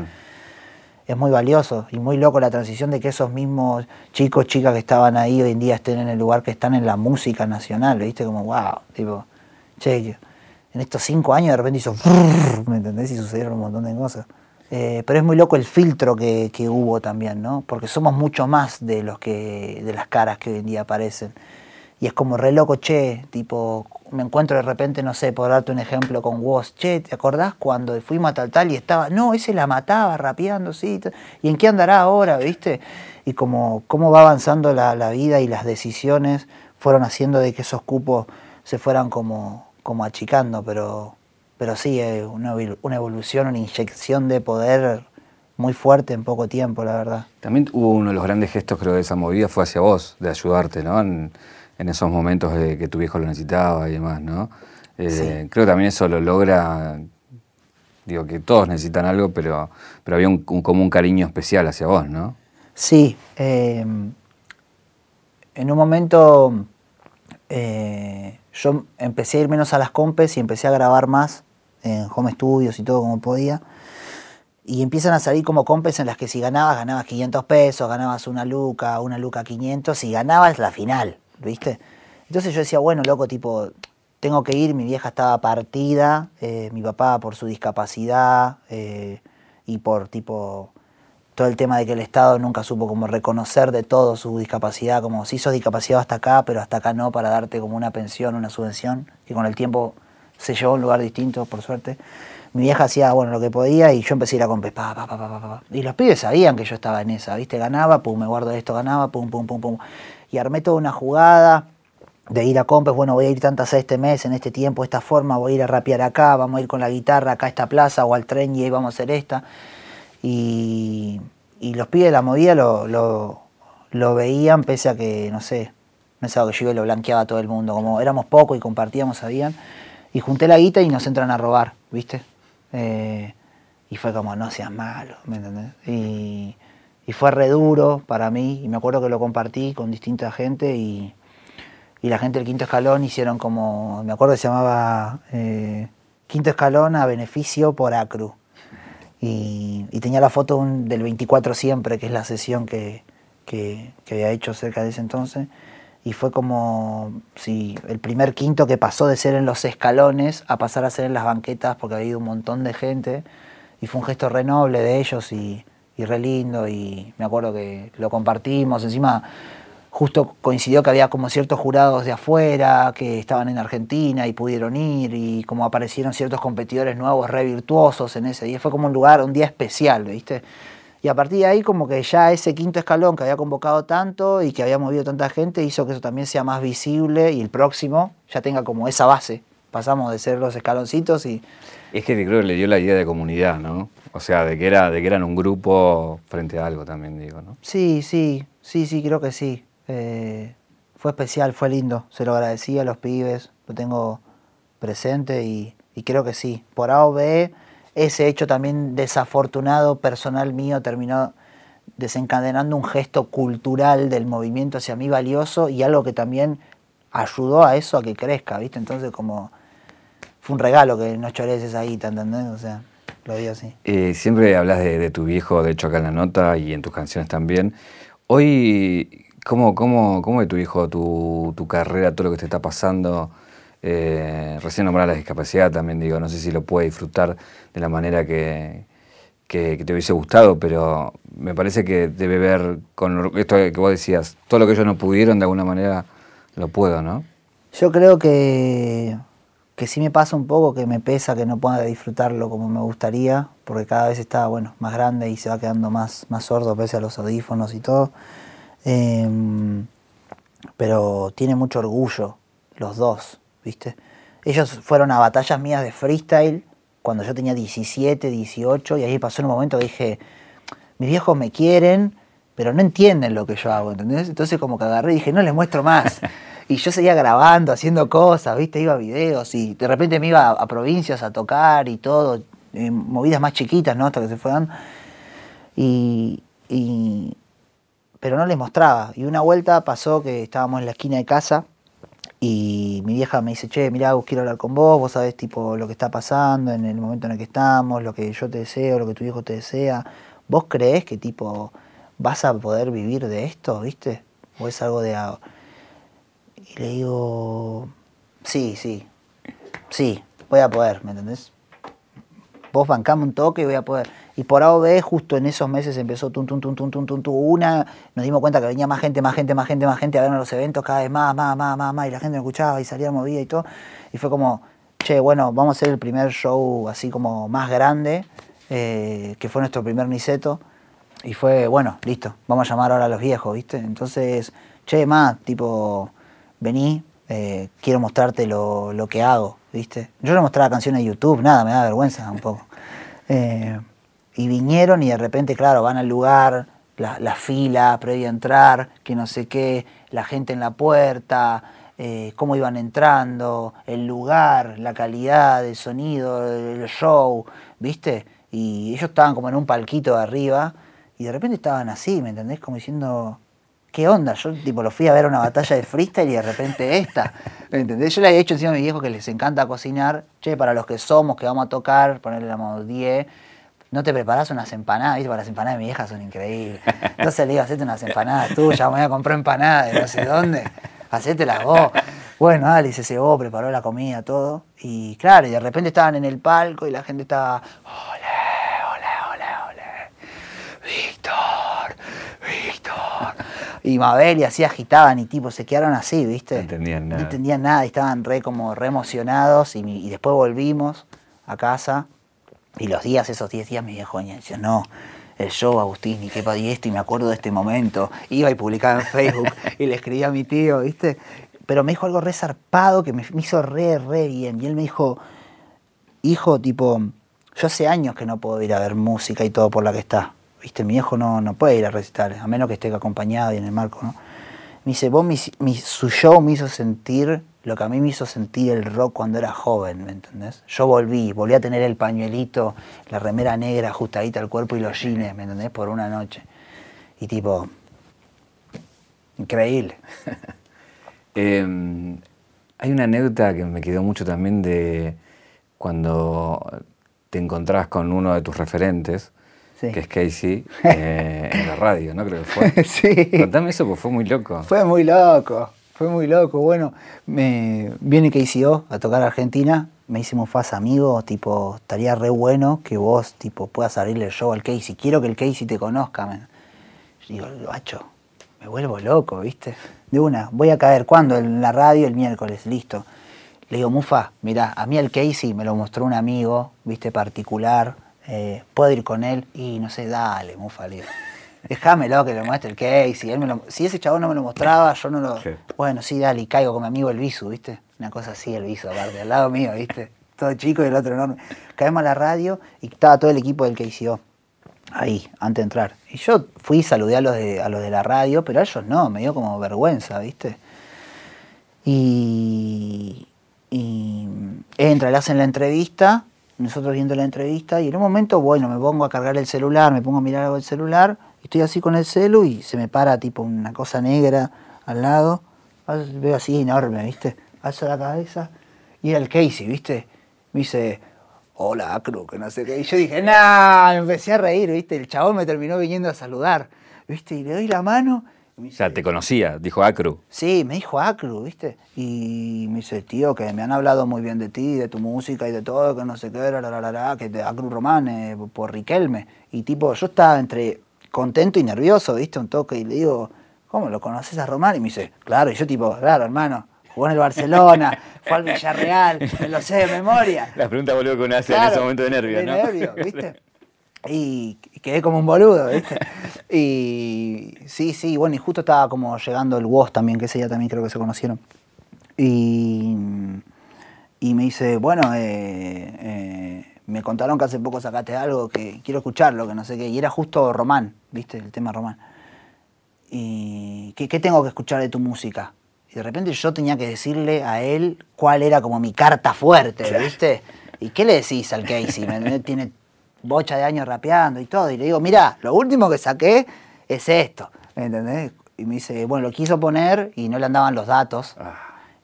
[SPEAKER 2] Es muy valioso y muy loco la transición de que esos mismos chicos, chicas que estaban ahí hoy en día estén en el lugar que están en la música nacional, ¿viste? Como, wow, tipo, che, en estos cinco años de repente hizo, ¿me entendés? Y sucedieron un montón de cosas. Eh, pero es muy loco el filtro que, que, hubo también, ¿no? Porque somos mucho más de los que, de las caras que hoy en día aparecen. Y es como re loco, che, tipo, me encuentro de repente, no sé, por darte un ejemplo con vos, che, ¿te acordás cuando fuimos a tal tal y estaba, no, ese la mataba rapeando, sí, ¿y en qué andará ahora, viste? Y como cómo va avanzando la, la, vida y las decisiones fueron haciendo de que esos cupos se fueran como, como achicando, pero, pero sí, una, una evolución, una inyección de poder muy fuerte en poco tiempo, la verdad.
[SPEAKER 1] También hubo uno de los grandes gestos, creo, de esa movida fue hacia vos, de ayudarte, ¿no? en esos momentos de que tu viejo lo necesitaba y demás, ¿no? Eh, creo que también eso lo logra, digo que todos necesitan algo, pero, pero había un, como un cariño especial hacia vos, ¿no?
[SPEAKER 2] Sí, em, en un momento eh, yo empecé a ir menos a las compes y empecé a grabar más en home studios y todo como podía. Y empiezan a salir como compes en las que si ganabas, ganabas 500 pesos, ganabas una luca, una luca 500 y ganabas la final. ¿viste? Entonces yo decía, bueno, loco, tipo, tengo que ir, mi vieja estaba partida, eh, mi papá por su discapacidad eh, y por tipo todo el tema de que el Estado nunca supo como reconocer de todo su discapacidad, como si sos discapacidad hasta acá, pero hasta acá no, para darte como una pensión, una subvención, que con el tiempo se llevó a un lugar distinto, por suerte. Mi vieja hacía, bueno, lo que podía y yo empecé a ir a comprar, pa, pa, pa, Y los pibes sabían que yo estaba en esa, ¿viste? Ganaba, pum, me guardo esto, ganaba, pum, pum, pum, pum y armé toda una jugada de ir a compes, bueno, voy a ir tantas a este mes, en este tiempo, esta forma, voy a ir a rapear acá, vamos a ir con la guitarra acá a esta plaza o al tren y ahí vamos a hacer esta. Y, los pibes de la movida lo, lo, veían pese a que, no sé, pensaba que yo lo blanqueaba a todo el mundo, como éramos pocos y compartíamos, sabían. Y junté la guita y nos entran a robar, ¿viste? Eh, y fue como, no seas malo, ¿me entendés? Y, y fue re duro para mí y me acuerdo que lo compartí con distinta gente y, la gente del quinto escalón hicieron como, me acuerdo que se llamaba eh, quinto escalón a beneficio por ACRU y, tenía la foto del 24 siempre, que es la sesión que, que, había hecho cerca de ese entonces y fue como si el primer quinto que pasó de ser en los escalones a pasar a ser en las banquetas porque había ido un montón de gente y fue un gesto re noble de ellos y y re lindo y me acuerdo que lo compartimos, encima justo coincidió que había como ciertos jurados de afuera que estaban en Argentina y pudieron ir y como aparecieron ciertos competidores nuevos re virtuosos en ese día, fue como un lugar, un día especial, ¿viste? Y a partir de ahí como que ya ese quinto escalón que había convocado tanto y que había movido tanta gente hizo que eso también sea más visible y el próximo ya tenga como esa base. Pasamos de ser los escaloncitos y...
[SPEAKER 1] Es que creo que le dio la idea de comunidad, ¿no? O sea, de que, era, de que eran un grupo frente a algo también, digo, ¿no?
[SPEAKER 2] Sí, sí, sí, sí, creo que sí. Eh, fue especial, fue lindo. Se lo agradecí a los pibes, lo tengo presente y, y creo que sí. Por A o B ese hecho también desafortunado personal mío terminó desencadenando un gesto cultural del movimiento hacia mí valioso y algo que también ayudó a eso a que crezca, ¿viste? Entonces como fue un regalo que no choreces ahí, ¿te entendés? O sea, lo vi así.
[SPEAKER 1] Eh, siempre hablas de, tu viejo, de hecho acá en la nota y en tus canciones también. Hoy, ¿cómo, cómo, cómo tu hijo tu, tu carrera, todo lo que te está pasando? Eh, recién nombraba la discapacidad también, digo, no sé si lo puede disfrutar de la manera que, te hubiese gustado, pero me parece que debe ver con esto que vos decías, todo lo que ellos no pudieron, de alguna manera lo puedo, ¿no?
[SPEAKER 2] Yo creo que, que sí me pasa un poco que me pesa que no pueda disfrutarlo como me gustaría, porque cada vez está bueno, más grande y se va quedando más, más sordo pese a los audífonos y todo. Em, pero tiene mucho orgullo, los dos, ¿viste? Ellos fueron a batallas mías de freestyle cuando yo tenía 17, 18, y ahí pasó un momento dije, mis viejos me quieren, pero no entienden lo que yo hago, ¿entendés? Entonces como que agarré y dije, no les muestro más. Y yo seguía grabando, haciendo cosas, ¿viste? Iba a videos y de repente me iba a, provincias a tocar y todo, movidas más chiquitas, ¿no? Hasta que se fueron. Y, y, pero no les mostraba. Y una vuelta pasó que estábamos en la esquina de casa y mi vieja me dice, che, mirá, quiero hablar con vos, vos sabés tipo lo que está pasando en el momento en el que estamos, lo que yo te deseo, lo que tu hijo te desea. ¿Vos creés que tipo vas a poder vivir de esto, viste? ¿O es algo de... Y le digo, sí, sí, sí, voy a poder, ¿me entendés? Vos bancame un toque y voy a poder. Y por A justo en esos meses empezó tum, tum, tum, tum, tum, tum, tum, una, nos dimos cuenta que venía más gente, más gente, más gente, más gente a vernos los eventos cada vez más, más, más, más, más, y la gente me escuchaba y salía movida y todo. Y fue como, che, bueno, vamos a hacer el primer show así como más grande, eh, que fue nuestro primer Niceto. Y fue, bueno, listo, vamos a llamar ahora a los viejos, ¿viste? Entonces, che, más, tipo, vení, eh, quiero mostrarte lo, lo, que hago, ¿viste? Yo no mostraba canciones de YouTube, nada, me da vergüenza un poco. Eh, y vinieron y de repente, claro, van al lugar, la, fila previa a entrar, que no sé qué, la gente en la puerta, eh, cómo iban entrando, el lugar, la calidad del sonido, el show, ¿viste? Y ellos estaban como en un palquito de arriba y de repente estaban así, ¿me entendés? Como diciendo, ¿qué onda? Yo tipo lo fui a ver una batalla de freestyle y de repente esta, ¿me entendés? Yo le había dicho encima a mi viejo que les encanta cocinar, che, para los que somos, que vamos a tocar, ponerle la modo 10, no te preparas unas empanadas, ¿viste? Para las empanadas de mi vieja son increíbles. Entonces le digo, hacete unas empanadas tuyas, me voy a comprar empanadas de no sé dónde, hacételas vos. Bueno, Alice se cebó, preparó la comida, todo. Y claro, y de repente estaban en el palco y la gente estaba, ole, ole, ole, ole, Víctor, Víctor. Y Mabel y así agitaban y tipo se quedaron así, ¿viste?
[SPEAKER 1] No entendían nada.
[SPEAKER 2] No entendían nada y estaban re como re emocionados y, y después volvimos a casa y los días, esos 10 días, mi viejo decía, no, el show, Agustín, y qué y esto, y me acuerdo de este momento. Iba y publicaba en Facebook y le escribía a mi tío, ¿viste? Pero me dijo algo re zarpado que me, hizo re, re bien. Y él me dijo, hijo, tipo, yo hace años que no puedo ir a ver música y todo por la que está. ¿Viste? Mi hijo no, no puede ir a recitales, a menos que esté acompañado y en el marco, ¿no? Me dice, vos, mi, su show me hizo sentir lo que a mí me hizo sentir el rock cuando era joven, ¿me entendés? Yo volví, volví a tener el pañuelito, la remera negra ajustadita al cuerpo y los jeans, ¿me entendés? Por una noche. Y tipo, increíble.
[SPEAKER 1] Em, hay una anécdota que me quedó mucho también de cuando te encontrás con uno de tus referentes, que es Casey, eh, en la radio, ¿no? Creo que fue.
[SPEAKER 2] sí.
[SPEAKER 1] Contame eso, porque fue muy loco.
[SPEAKER 2] Fue muy loco. Fue muy loco. Bueno, me viene KCO a tocar a Argentina. Me hicimos faz amigo, tipo, estaría re bueno que vos, tipo, puedas abrirle el show al Casey. Quiero que el Casey te conozca, man. Yo digo, guacho, me vuelvo loco, ¿viste? De una, voy a caer. ¿Cuándo? En la radio el miércoles, listo. Le digo, Mufa, mira, a mí el Casey me lo mostró un amigo, ¿viste? Particular. eh, ¿puedo ir con él? Y no sé, dale, mufa, le digo. Déjamelo que le muestre el case. Él me lo- si ese chabón no me lo mostraba, yo no lo.
[SPEAKER 1] Sí.
[SPEAKER 2] Bueno, sí, dale, y caigo con mi amigo el Visu, ¿viste? Una cosa así, el Visu, aparte, al lado mío, ¿viste? Todo chico y el otro enorme. Caemos a la radio y estaba todo el equipo del KCO. Ahí, antes de entrar. Y yo fui y saludé a los de, a los de la radio, pero a ellos no, me dio como vergüenza, ¿viste? Y, y entra, le hacen la entrevista, nosotros viendo la entrevista, y en un momento, bueno, me pongo a cargar el celular, me pongo a mirar algo del celular, estoy así con el celu y se me para tipo una cosa negra al lado, veo así enorme, ¿viste? Alzo la cabeza y era el Casey, ¿viste? Me dice, hola, Acru, que no sé qué. Y yo dije, nah, me empecé a reír, ¿viste? El chabón me terminó viniendo a saludar, ¿viste? Y le doy la mano. y me
[SPEAKER 1] O sea,
[SPEAKER 2] dice,
[SPEAKER 1] te conocía, dijo Acru.
[SPEAKER 2] Sí, me dijo Acru, ¿viste? Y me dice, tío, que me han hablado muy bien de ti, de tu música y de todo, que no sé qué, la, la, la, la, que de Acru Román, eh, por Riquelme. Y tipo, yo estaba entre contento y nervioso, ¿viste? Un toque, y le digo, ¿cómo lo conoces a Román? Y me dice, claro, y yo tipo, claro, hermano, jugó en el Barcelona, fue al Villarreal, me lo sé de memoria.
[SPEAKER 1] La pregunta volvió que uno hace en ese momento de nervio,
[SPEAKER 2] de
[SPEAKER 1] ¿no?
[SPEAKER 2] nervio, ¿viste? Y quedé como un boludo, ¿viste? Y sí, sí, bueno, y justo estaba como llegando el WOS también, que ese día también creo que se conocieron. Y, y me dice, bueno, eh, eh, me contaron que hace poco sacaste algo que quiero escucharlo, que no sé qué. Y era justo Román, ¿viste? El tema Román. Y ¿qué, qué tengo que escuchar de tu música? Y de repente yo tenía que decirle a él cuál era como mi carta fuerte, ¿viste? ¿Y qué le decís al Casey? ¿Me? Tiene bocha de años rapeando y todo. Y le digo, mira, lo último que saqué es esto, ¿me entendés? Y me dice, bueno, lo quiso poner y no le andaban los datos.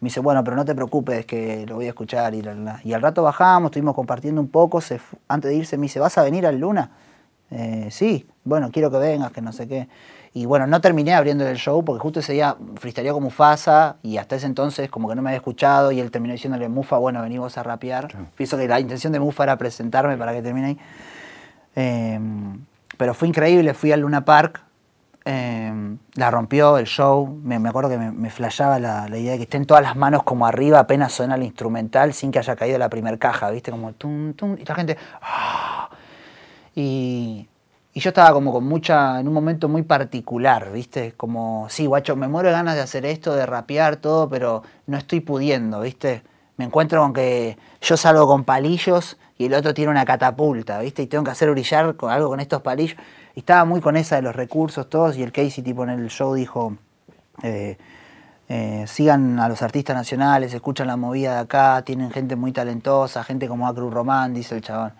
[SPEAKER 2] Me dice, bueno, pero no te preocupes que lo voy a escuchar. Y, la, la. y al rato bajamos, estuvimos compartiendo un poco. Se antes de irse me dice, ¿vas a venir al Luna? Eh, sí, bueno, quiero que vengas, que no sé qué. Y bueno, no terminé abriendo el show porque justo ese día freestyleó con Mufasa y hasta ese entonces como que no me había escuchado y él terminó diciéndole, Mufa, bueno, vení vos a rapear. Pienso que la intención de Mufa era presentarme para que termine ahí. Eh, pero fue increíble, fui al Luna Park, eh, la rompió el show, me, acuerdo que me, me flashaba la, idea de que estén todas las manos como arriba apenas suena el instrumental sin que haya caído la primer caja, ¿viste? Como tum, tum, y la gente... ¡ah! Y, y yo estaba como con mucha, en un momento muy particular, ¿viste? Como, sí, guacho, me muero de ganas de hacer esto, de rapear, todo, pero no estoy pudiendo, ¿viste? Me encuentro con que yo salgo con palillos y el otro tiene una catapulta, ¿viste? Y tengo que hacer brillar con algo con estos palillos. Y estaba muy con esa de los recursos todos y el Casey tipo en el show dijo, eh, eh, sigan a los artistas nacionales, escuchan la movida de acá, tienen gente muy talentosa, gente como Acru Román, dice el chabón.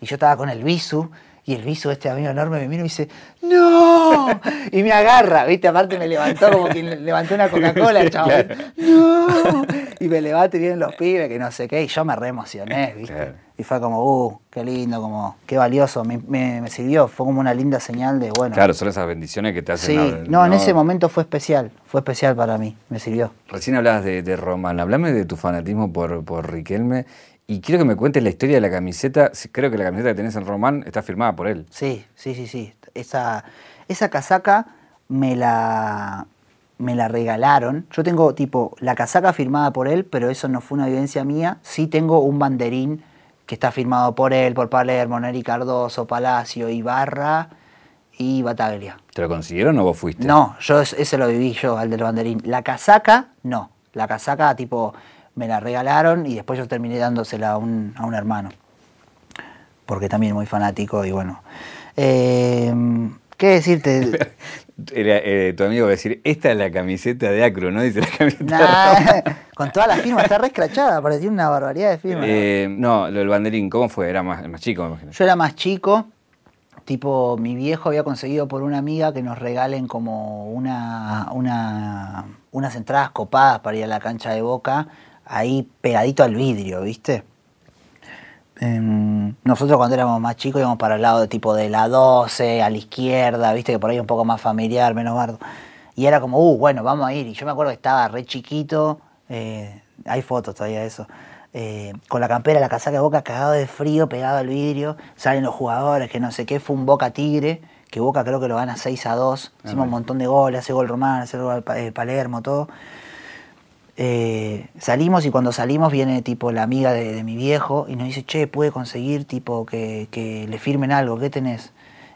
[SPEAKER 2] Y yo estaba con el Bisu, y el Bisu, este amigo enorme, me mira y me dice, ¡No! Y me agarra, ¿viste? Aparte me levantó como que levantó una Coca-Cola, chabón. ¡No! Y me levanta y vienen los pibes, que no sé qué, y yo me re emocioné, ¿viste?
[SPEAKER 1] Claro.
[SPEAKER 2] Y fue como, ¡uh! Qué lindo, como, qué valioso, me, me- me sirvió, fue como una linda señal de, bueno.
[SPEAKER 1] Claro, son esas bendiciones que te hacen.
[SPEAKER 2] Sí, no, en ese momento fue especial, fue especial para mí, me sirvió.
[SPEAKER 1] Recién hablabas de, de Román, hablame de tu fanatismo por, por Riquelme y quiero que me cuentes la historia de la camiseta. Creo que la camiseta que tenés en Román está firmada por él.
[SPEAKER 2] Sí, sí, sí, sí. Esa, esa casaca me la, me la regalaron. Yo tengo tipo la casaca firmada por él, pero eso no fue una evidencia mía. Sí tengo un banderín que está firmado por él, por Palermo, Neri Cardoso, Palacio, Ibarra y Bataglia.
[SPEAKER 1] ¿Te lo consiguieron o vos fuiste?
[SPEAKER 2] No, yo es- ese lo viví yo, al del banderín. La casaca, no. La casaca, tipo, me la regalaron y después yo terminé dándosela a un, a un hermano. Porque también muy fanático y bueno. Eh, ¿Qué decirte?
[SPEAKER 1] Era, eh, tu amigo va a decir, esta es la camiseta de Acro, ¿no? Dice la camiseta de
[SPEAKER 2] Nah,
[SPEAKER 1] Román.
[SPEAKER 2] con toda la firma, está re escrachada, parecía una barbaridad de firma.
[SPEAKER 1] Eh, no, lo del banderín, ¿cómo fue? Era más, más chico, me imagino.
[SPEAKER 2] Yo era más chico, tipo, mi viejo había conseguido por una amiga que nos regalen como una, una, unas entradas copadas para ir a la cancha de boca, ahí pegadito al vidrio, ¿viste? Em, nosotros cuando éramos más chicos íbamos para el lado de tipo de la 12, a la izquierda, viste que por ahí un poco más familiar, menos bardo. Y era como, uh, bueno, vamos a ir. Y yo me acuerdo que estaba re chiquito, eh, hay fotos todavía de eso, eh, con la campera, la casaca de boca, cagado de frío, pegado al vidrio, salen los jugadores, que no sé qué, fue un Boca Tigre, que Boca creo que lo gana 6 a 2, hicimos un montón de goles, hace gol Román, hace gol eh, Palermo, todo. Eh, salimos y cuando salimos viene tipo la amiga de, de mi viejo y nos dice, che, puede conseguir tipo que, que le firmen algo, ¿qué tenés?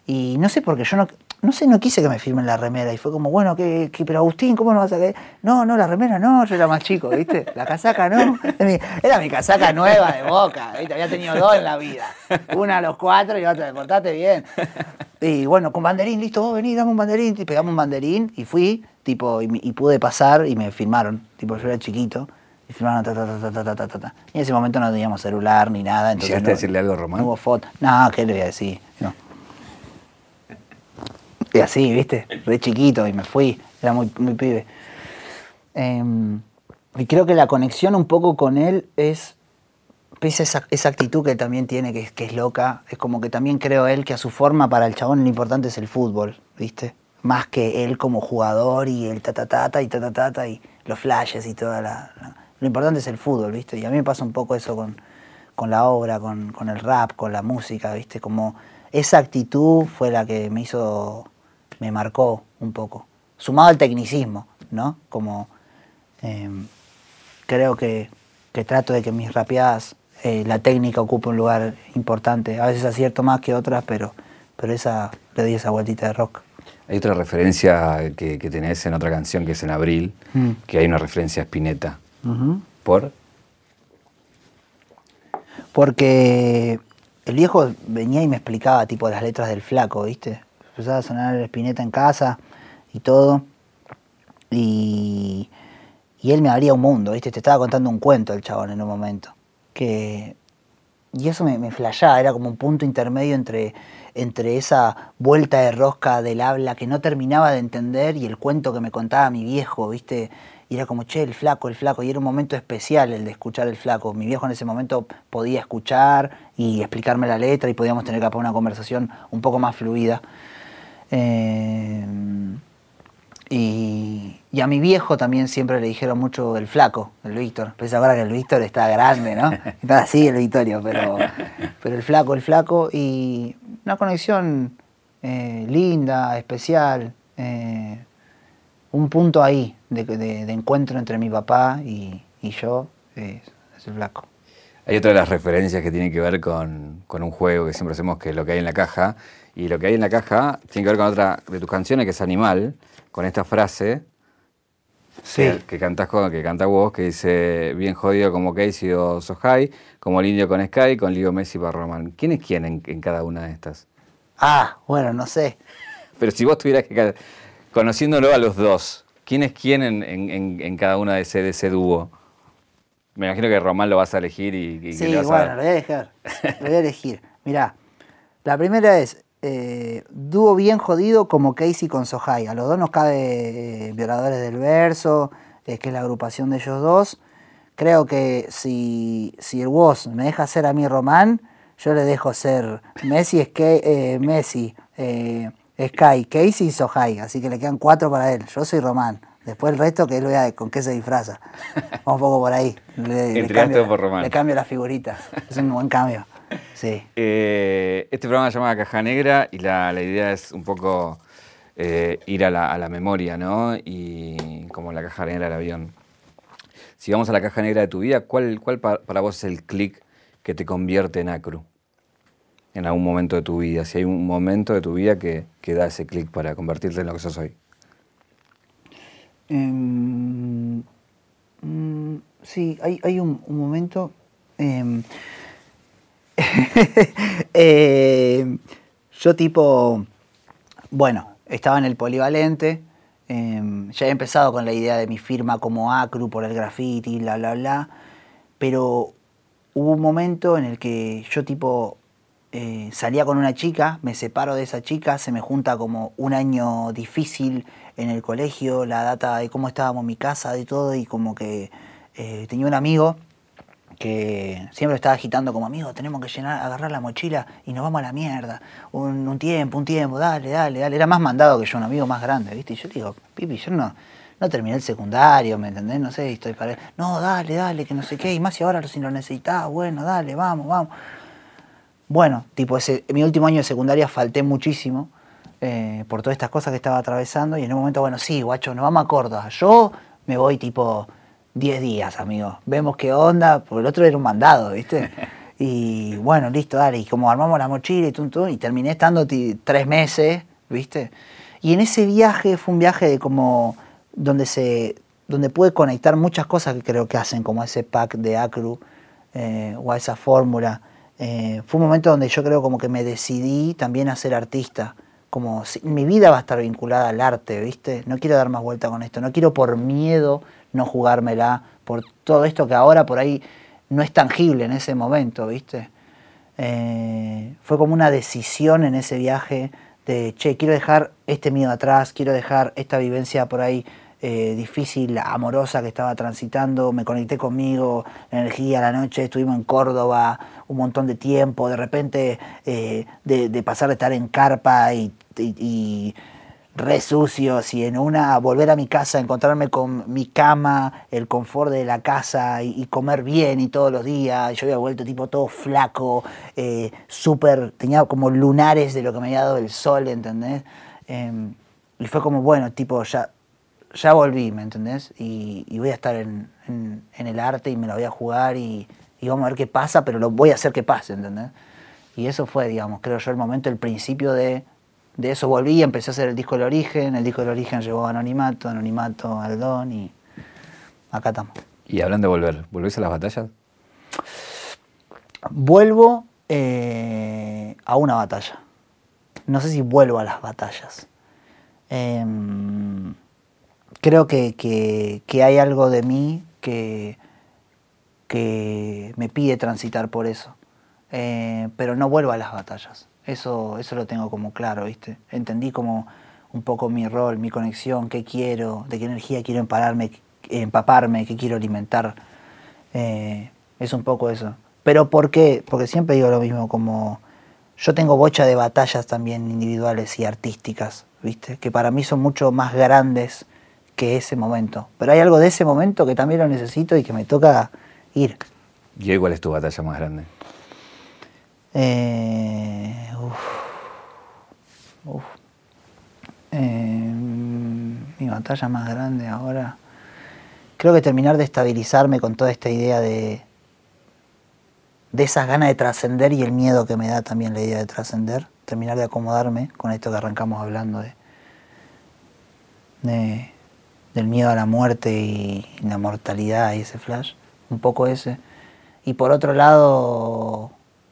[SPEAKER 2] Y no sé por qué yo no, no sé, no quise que me firmen la remera. Y fue como, bueno, que, pero Agustín, ¿cómo no vas a caer? No, no, la remera no, yo era más chico, ¿viste? La casaca no. Era mi casaca nueva de boca, ¿viste? Había tenido dos en la vida. Una a los cuatro y otra, portaste bien. Y bueno, con banderín, listo, vos venís, dame un banderín. Y pegamos un banderín y fui, tipo, y, y pude pasar y me firmaron. Tipo, yo era chiquito. Y firmaron, ta, ta, ta, ta, ta, ta, ta, ta. Y en ese momento no teníamos celular ni nada. Entonces no,
[SPEAKER 1] decirle algo romántico?
[SPEAKER 2] No hubo foto. No, ¿qué le voy a decir? No. Y así, ¿viste? Re chiquito y me fui. Era muy, muy pibe. Em, y creo que la conexión un poco con él es, esa, esa actitud que también tiene, que, es- que es loca, es como que también creo él que a su forma para el chabón lo importante es el fútbol, ¿viste? Más que él como jugador y el ta ta ta ta y ta ta ta ta y los flashes y toda la, la- Lo importante es el fútbol, ¿viste? Y a mí me pasa un poco eso con, con la obra, con, con el rap, con la música, ¿viste? Como esa actitud fue la que me hizo, me marcó un poco. Sumado al tecnicismo, ¿no? Como em, creo que, que trato de que mis rapeadas eh, la técnica ocupe un lugar importante. A veces acierto más que otras, pero, pero esa le doy esa vueltita de rock.
[SPEAKER 1] Hay otra referencia que, que tenés en otra canción que es en Abril,
[SPEAKER 2] Mm.
[SPEAKER 1] que hay una referencia a Spinetta. ¿Por?
[SPEAKER 2] Porque el viejo venía y me explicaba tipo las letras del flaco, ¿viste? Empezaba a sonar el espineta en casa y todo. Y, y él me abría un mundo, ¿viste? Te estaba contando un cuento el chabón en un momento. Que, y eso me, me flashaba, era como un punto intermedio entre, entre esa vuelta de rosca del habla que no terminaba de entender y el cuento que me contaba mi viejo, ¿viste? Y era como, che, el flaco, el flaco. Y era un momento especial el de escuchar el flaco. Mi viejo en ese momento podía escuchar y explicarme la letra y podíamos tener capaz una conversación un poco más fluida. Eh, y, y a mi viejo también siempre le dijeron mucho el flaco, el Víctor. Pues ahora que el Víctor está grande, ¿no? Está así el Victorio, pero, pero el flaco, el flaco. Y una conexión eh, linda, especial. eh, un punto ahí de, de- de encuentro entre mi papá y, y yo es, es el flaco.
[SPEAKER 1] Hay otra de las referencias que tiene que ver con, con un juego que siempre hacemos, que es lo que hay en la caja. Y lo que hay en la caja tiene que ver con otra de tus canciones, que es Animal, con esta frase que, que cantás con- que canta vos, que dice, bien jodido como Casey o Sohai, como el indio con Sky, con Leo Messi para Román. ¿Quién es quién en, en cada una de estas?
[SPEAKER 2] Ah, bueno, no sé.
[SPEAKER 1] Pero si vos tuvieras que, conociéndolo a los dos, ¿quién es quién en, en- en- en cada una de ese, de ese dúo? Me imagino que Román lo vas a elegir y, y que
[SPEAKER 2] Sí,
[SPEAKER 1] le vas a
[SPEAKER 2] bueno, lo voy a dejar. Lo voy a elegir. Mirá, la primera es eh, dúo bien jodido como Casey con Sohai. A los dos nos cabe eh, Violadores del Verso, eh, que es la agrupación de ellos dos. Creo que si, si el Woz me deja ser a mí Román, yo le dejo ser Messi, Sky, eh, Messi eh, Sky, Casey y Sohai. Así que le quedan cuatro para él. Yo soy Román. Después el resto que él vea con qué se disfraza. Vamos un poco por ahí. Le, cambio,
[SPEAKER 1] por Román.
[SPEAKER 2] le cambio las figuritas. Es un buen cambio. Sí.
[SPEAKER 1] Eh, este programa se llama Caja Negra y la, la idea es un poco eh, ir a la, a la memoria, ¿no? Y como la caja negra del avión. Si vamos a la caja negra de tu vida, ¿cuál, cuál pa- para vos es el clic que te convierte en acru? En algún momento de tu vida. Si hay un momento de tu vida que, que da ese clic para convertirte en lo que sos hoy.
[SPEAKER 2] Em, mm, sí, hay, hay un, un momento. em, em, yo tipo, bueno, estaba en el polivalente, em, ya he empezado con la idea de mi firma como Acru por el graffiti, bla, bla, bla, pero hubo un momento en el que yo tipo eh, salía con una chica, me separo de esa chica, se me junta como un año difícil en el colegio, la data de cómo estábamos mi casa, de todo, y como que eh, tenía un amigo que siempre estaba agitando como amigo, tenemos que llenar, agarrar la mochila y nos vamos a la mierda. Un, un tiempo, un tiempo, dale, dale, dale. Era más mandado que yo, un amigo más grande, ¿viste? Y yo digo, Pipi, yo no, no terminé el secundario, ¿me entendés? No sé, estoy para... No, dale, dale, que no sé qué, y más si ahora si lo necesitas, bueno, dale, vamos, vamos. Bueno, tipo, mi último año de secundaria falté muchísimo eh, por todas estas cosas que estaba atravesando y en un momento, bueno, sí, guacho, nos vamos a Córdoba. Yo me voy tipo 10 días, amigo. Vemos qué onda, porque el otro era un mandado, ¿viste? Y bueno, listo, dale. Y como armamos la mochila y tum, y terminé estando tres meses, ¿viste? Y en ese viaje fue un viaje de como donde se donde pude conectar muchas cosas que creo que hacen, como ese pack de Acru eh, o esa fórmula. Eh, fue un momento donde yo creo como que me decidí también a ser artista. Como si, mi vida va a estar vinculada al arte, ¿viste? No quiero dar más vuelta con esto. No quiero por miedo no jugármela, por todo esto que ahora por ahí no es tangible en ese momento, ¿viste? Eh, fue como una decisión en ese viaje de, che, quiero dejar este miedo atrás, quiero dejar esta vivencia por ahí eh, difícil, amorosa que estaba transitando, me conecté conmigo, la energía, la noche, estuvimos en Córdoba un montón de tiempo, de repente eh, de, pasar de estar en carpa y re sucios y en una volver a mi casa, encontrarme con mi cama, el confort de la casa y, comer bien y todos los días. Yo había vuelto tipo todo flaco, eh, súper, tenía como lunares de lo que me había dado el sol, ¿entendés? Em, y fue como, bueno, tipo, ya, ya volví, ¿me entendés? Y, voy a estar en, el arte y me lo voy a jugar y, y vamos a ver qué pasa, pero lo voy a hacer que pase, ¿entendés? Y eso fue, digamos, creo yo, el momento, el principio de de eso volví, empecé a hacer el disco del origen, el disco del origen llegó a Anonimato, Anonimato al Don y acá estamos.
[SPEAKER 1] Y hablando de volver, ¿volvés a las batallas?
[SPEAKER 2] Vuelvo eh, a una batalla. No sé si vuelvo a las batallas. Em, creo que, hay algo de mí que, que me pide transitar por eso. Eh, pero no vuelvo a las batallas. Eso, eso lo tengo como claro, ¿viste? Entendí como un poco mi rol, mi conexión, qué quiero, de qué energía quiero empaparme, empaparme qué quiero alimentar. Eh, es un poco eso. Pero ¿por qué? Porque siempre digo lo mismo, como yo tengo bocha de batallas también individuales y artísticas, ¿viste? Que para mí son mucho más grandes que ese momento. Pero hay algo de ese momento que también lo necesito y que me toca ir.
[SPEAKER 1] ¿Y cuál es tu batalla más grande?
[SPEAKER 2] Eh, eh, mi batalla más grande ahora. Creo que terminar de estabilizarme con toda esta idea de, de esas ganas de trascender y el miedo que me da también la idea de trascender. Terminar de acomodarme con esto que arrancamos hablando de, del miedo a la muerte y la mortalidad y ese flash. Un poco ese. Y por otro lado,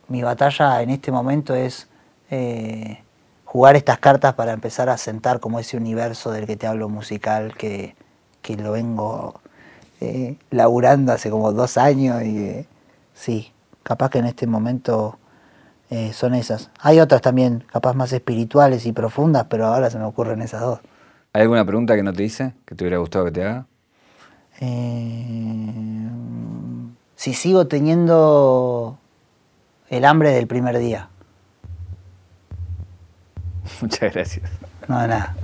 [SPEAKER 2] mi batalla en este momento es eh, jugar estas cartas para empezar a sentar como ese universo del que te hablo musical que, lo vengo eh, laburando hace como dos años y eh, sí, capaz que en este momento son esas. Hay otras también, capaz más espirituales y profundas, pero ahora se me ocurren esas dos.
[SPEAKER 1] ¿Hay alguna pregunta que no te hice, que te hubiera gustado que te haga?
[SPEAKER 2] si sigo teniendo el hambre del primer día.
[SPEAKER 1] Muchas gracias.
[SPEAKER 2] Nada.